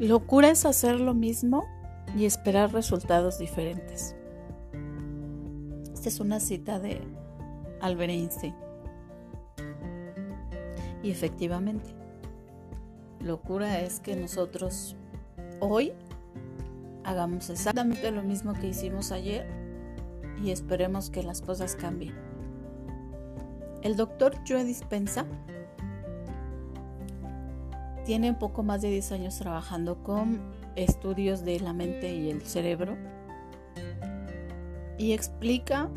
Locura es hacer lo mismo y esperar resultados diferentes. Esta es una cita de Albert Einstein. Y efectivamente, locura es que nosotros hoy hagamos exactamente lo mismo que hicimos ayer y esperemos que las cosas cambien. El doctor Joe Dispensa tiene un poco más de 10 años trabajando con estudios de la mente y el cerebro y explica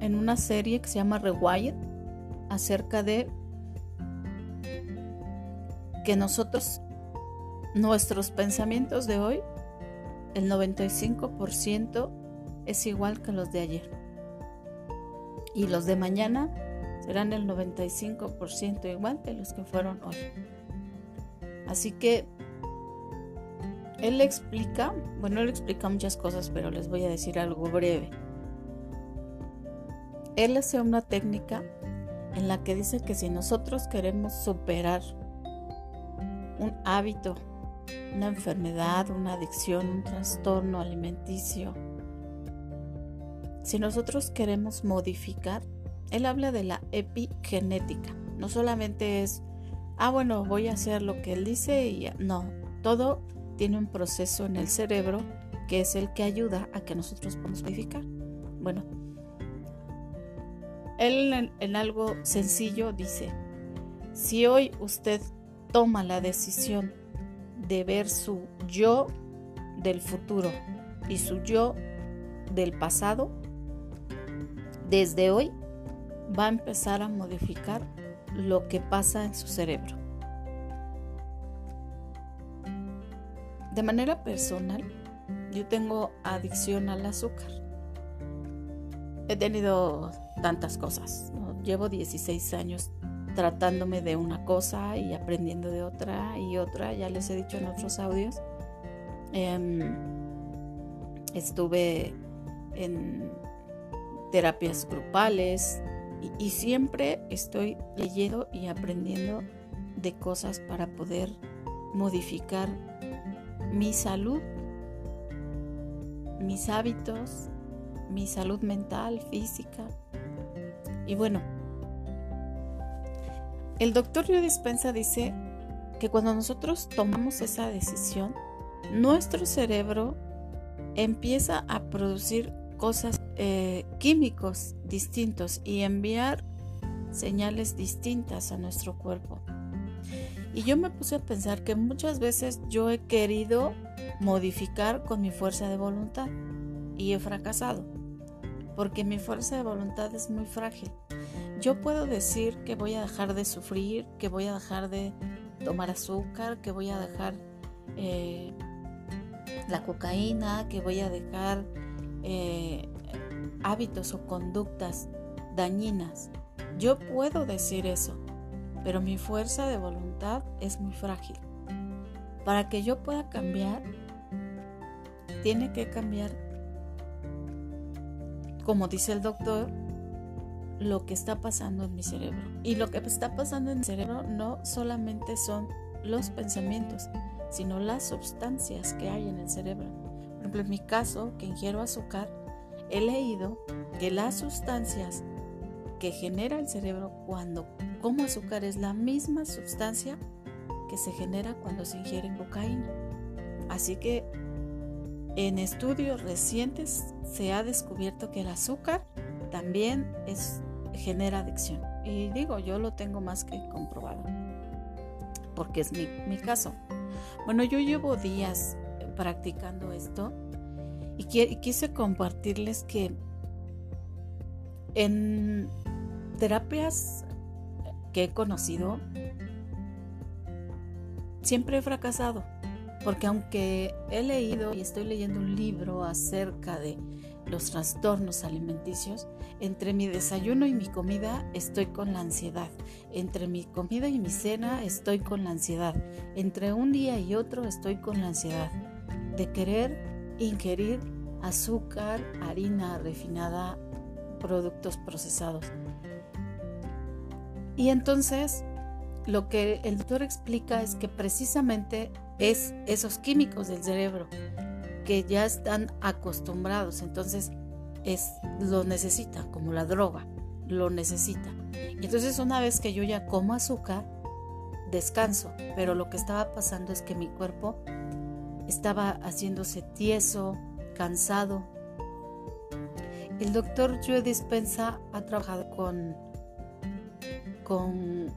en una serie que se llama Rewired acerca de que nosotros, nuestros pensamientos de hoy, el 95% es igual que los de ayer. Y los de mañana serán el 95% igual que los que fueron hoy. Así que él explica, bueno, él explica muchas cosas, pero les voy a decir algo breve. Él hace una técnica en la que dice que si nosotros queremos superar un hábito, una enfermedad, una adicción, un trastorno alimenticio, si nosotros queremos modificar, él habla de la epigenética. No solamente es, ah, bueno, voy a hacer lo que él dice y no, todo tiene un proceso en el cerebro que es el que ayuda a que nosotros podamos modificar. Bueno, él en, algo sencillo dice, si hoy usted toma la decisión de ver su yo del futuro y su yo del pasado, desde hoy va a empezar a modificar lo que pasa en su cerebro. De manera personal, yo tengo adicción al azúcar. He tenido tantas cosas. Llevo 16 años tratándome de una cosa y aprendiendo de otra y otra. Ya les he dicho en otros audios. Em, estuve en terapias grupales y, siempre estoy leyendo y aprendiendo de cosas para poder modificar mi salud, mis hábitos, mi salud mental, física. Y bueno, el doctor Rio Dispensa dice que cuando nosotros tomamos esa decisión, nuestro cerebro empieza a producir cosas eh, químicos distintos y enviar señales distintas a nuestro cuerpo. Y yo me puse a pensar que muchas veces yo he querido modificar con mi fuerza de voluntad y he fracasado, porque mi fuerza de voluntad es muy frágil. Yo puedo decir que voy a dejar de sufrir, que voy a dejar de tomar azúcar, que voy a dejar eh, la cocaína, que voy a dejar eh, hábitos o conductas dañinas. Yo puedo decir eso, pero mi fuerza de voluntad es muy frágil. Para que yo pueda cambiar, tiene que cambiar, como dice el doctor, lo que está pasando en mi cerebro. Y lo que está pasando en mi cerebro no solamente son los pensamientos, sino las sustancias que hay en el cerebro. Por ejemplo, en mi caso, que ingiero azúcar, he leído que las sustancias que genera el cerebro cuando como azúcar es la misma sustancia que se genera cuando se ingiere cocaína. Así que en estudios recientes se ha descubierto que el azúcar también es, genera adicción. Y digo, yo lo tengo más que comprobado, porque es mi, mi caso. Bueno, yo llevo días practicando esto y, quise compartirles que en terapias que he conocido, siempre he fracasado, porque aunque he leído y estoy leyendo un libro acerca de los trastornos alimenticios, entre mi desayuno y mi comida estoy con la ansiedad, entre mi comida y mi cena estoy con la ansiedad, entre un día y otro estoy con la ansiedad de querer ingerir azúcar, harina refinada, productos procesados. Y entonces lo que el doctor explica es que precisamente es esos químicos del cerebro que ya están acostumbrados, entonces es lo necesita, como la droga, lo necesita. Entonces una vez que yo ya como azúcar, descanso, pero lo que estaba pasando es que mi cuerpo estaba haciéndose tieso, cansado. El doctor Joe Dispensa ha trabajado con, con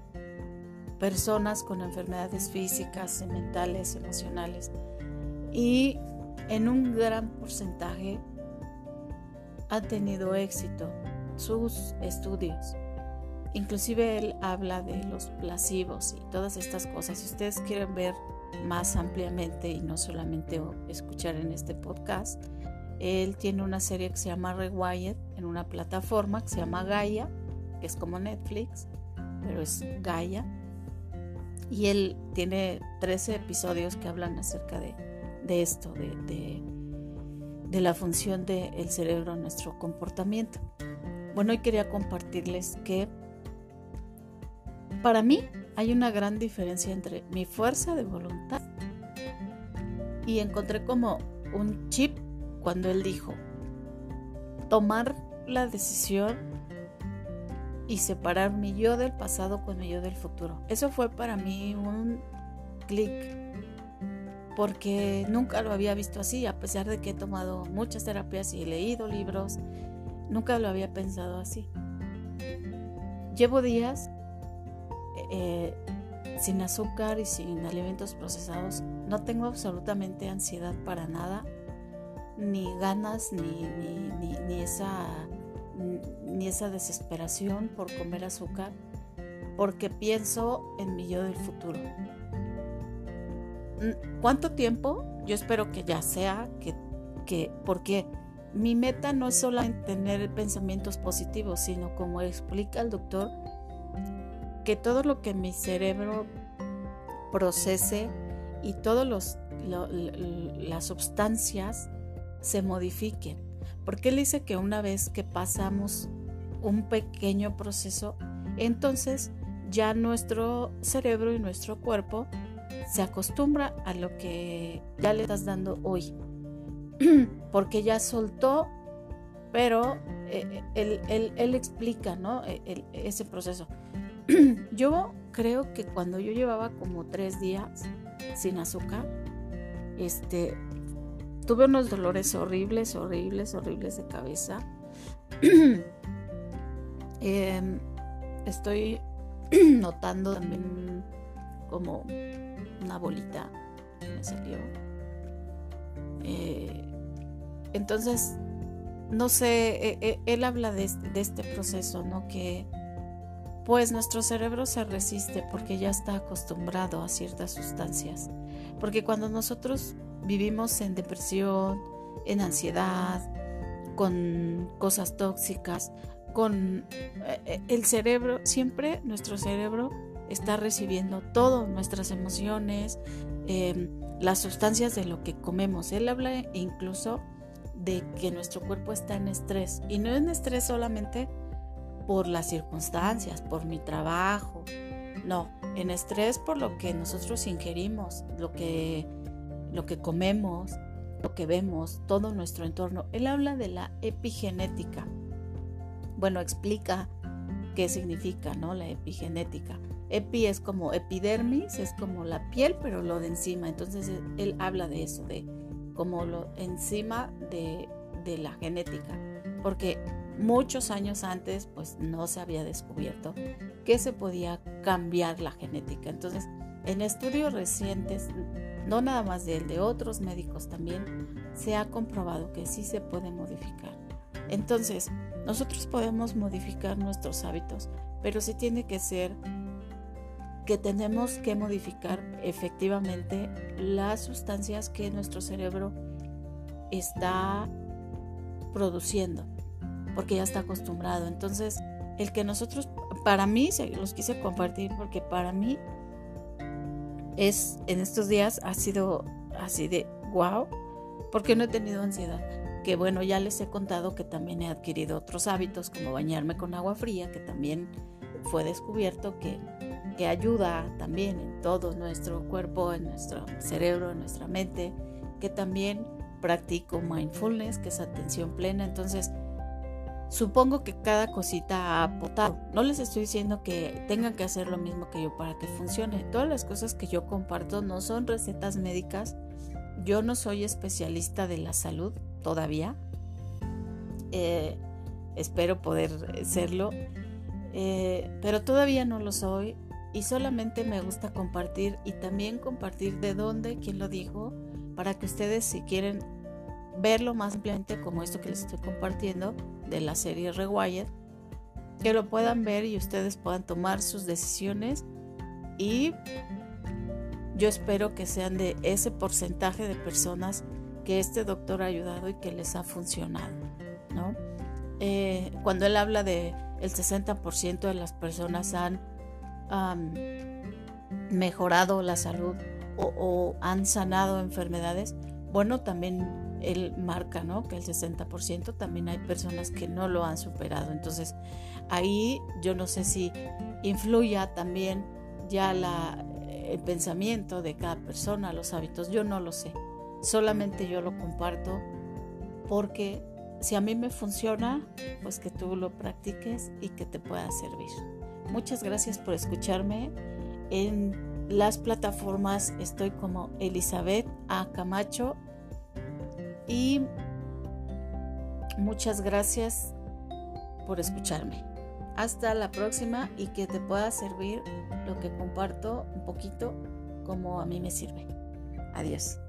personas con enfermedades físicas, mentales, emocionales y en un gran porcentaje ha tenido éxito sus estudios. Inclusive él habla de los placebos y todas estas cosas. Si ustedes quieren ver más ampliamente y no solamente escuchar en este podcast, él tiene una serie que se llama Rewired en una plataforma que se llama Gaia, que es como Netflix, pero es Gaia. Y él tiene 13 episodios que hablan acerca de, esto, de, de, la función del cerebro en nuestro comportamiento. Bueno, hoy quería compartirles que para mí hay una gran diferencia entre mi fuerza de voluntad y encontré como un chip cuando él dijo, tomar la decisión y separar mi yo del pasado con mi yo del futuro. Eso fue para mí un clic porque nunca lo había visto así, a pesar de que he tomado muchas terapias y he leído libros, nunca lo había pensado así. Llevo días eh, sin azúcar y sin alimentos procesados. No tengo absolutamente ansiedad para nada, ni ganas, ni, esa, ni esa desesperación por comer azúcar, porque pienso en mi yo del futuro. ¿Cuánto tiempo? Yo espero que ya sea, que, que porque mi meta no es solamente tener pensamientos positivos, sino como explica el doctor, que todo lo que mi cerebro procese y todas las sustancias se modifiquen. Porque él dice que una vez que pasamos un pequeño proceso, entonces ya nuestro cerebro y nuestro cuerpo se acostumbra a lo que ya le estás dando hoy. Porque ya soltó, pero eh, él, explica ¿no? E, ese proceso. yo creo que cuando yo llevaba como tres días sin azúcar, este, tuve unos dolores horribles, horribles, horribles de cabeza. Em, estoy notando también como una bolita que me salió. Eh, entonces, no sé, e, e, él habla de de este proceso, ¿no? Que pues nuestro cerebro se resiste porque ya está acostumbrado a ciertas sustancias. Porque cuando nosotros vivimos en depresión, en ansiedad, con cosas tóxicas, con eh, eh, el cerebro, siempre nuestro cerebro está recibiendo todo, nuestras emociones, em, las sustancias de lo que comemos. Él habla incluso de que nuestro cuerpo está en estrés y no en estrés solamente por las circunstancias, por mi trabajo. No, en estrés por lo que nosotros ingerimos, lo que, lo que comemos, lo que vemos, todo nuestro entorno. Él habla de la epigenética. Bueno, explica qué significa, ¿no? La epigenética. Epi es como epidermis, es como la piel, pero lo de encima. Entonces él habla de eso, de como lo encima de, de la genética. Porque muchos años antes pues no se había descubierto que se podía cambiar la genética. Entonces, en estudios recientes, no nada más de él, de otros médicos también, se ha comprobado que sí se puede modificar. Entonces, nosotros podemos modificar nuestros hábitos, pero sí tiene que ser que tenemos que modificar efectivamente las sustancias que nuestro cerebro está produciendo porque ya está acostumbrado. Entonces, el que nosotros, para mí, los quise compartir porque para mí es, en estos días ha sido así de wow, porque no he tenido ansiedad. Que bueno, ya les he contado que también he adquirido otros hábitos como bañarme con agua fría, que también fue descubierto que que ayuda también en todo nuestro cuerpo, en nuestro cerebro, en nuestra mente, que también practico mindfulness, que es atención plena. Entonces, supongo que cada cosita ha aportado. No les estoy diciendo que tengan que hacer lo mismo que yo para que funcione. Todas las cosas que yo comparto no son recetas médicas. Yo no soy especialista de la salud todavía. Eh, espero poder serlo. Eh, pero todavía no lo soy y solamente me gusta compartir y también compartir de dónde, quién lo dijo, para que ustedes si quieren verlo más ampliamente como esto que les estoy compartiendo de la serie Rewired, que lo puedan ver y ustedes puedan tomar sus decisiones y yo espero que sean de ese porcentaje de personas que este doctor ha ayudado y que les ha funcionado, ¿no? Eh, cuando él habla de el 60% de las personas han mejorado la salud o, han sanado enfermedades, bueno, también él marca, ¿no? Que el 60% también hay personas que no lo han superado. Entonces, ahí yo no sé si influya también ya la, el pensamiento de cada persona, los hábitos, yo no lo sé. Solamente yo lo comparto porque si a mí me funciona, pues que tú lo practiques y que te pueda servir. Muchas gracias por escucharme. En las plataformas estoy como Elizabeth A. Camacho y muchas gracias por escucharme. Hasta la próxima y que te pueda servir lo que comparto un poquito como a mí me sirve. Adiós.